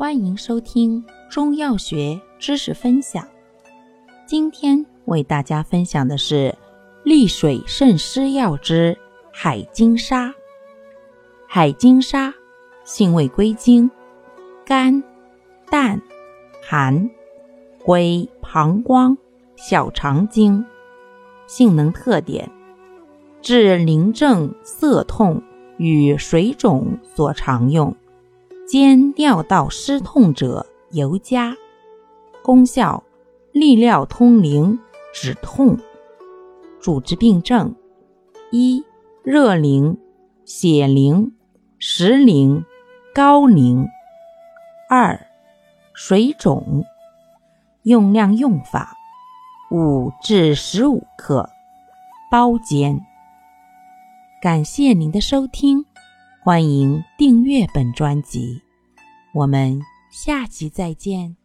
欢迎收听中药学知识分享。今天为大家分享的是利水渗湿药之海金沙。海金沙性味归经：甘、淡、寒，归膀胱、小肠经。性能特点：治淋症、涩痛与水肿所常用，兼尿道湿痛者尤佳。功效：利尿通淋，止痛。主治病症：一、热淋、血淋。石淋、高淋。二、水肿。用量用法：五至十五克，包煎。感谢您的收听，欢迎订阅本专辑，我们下期再见。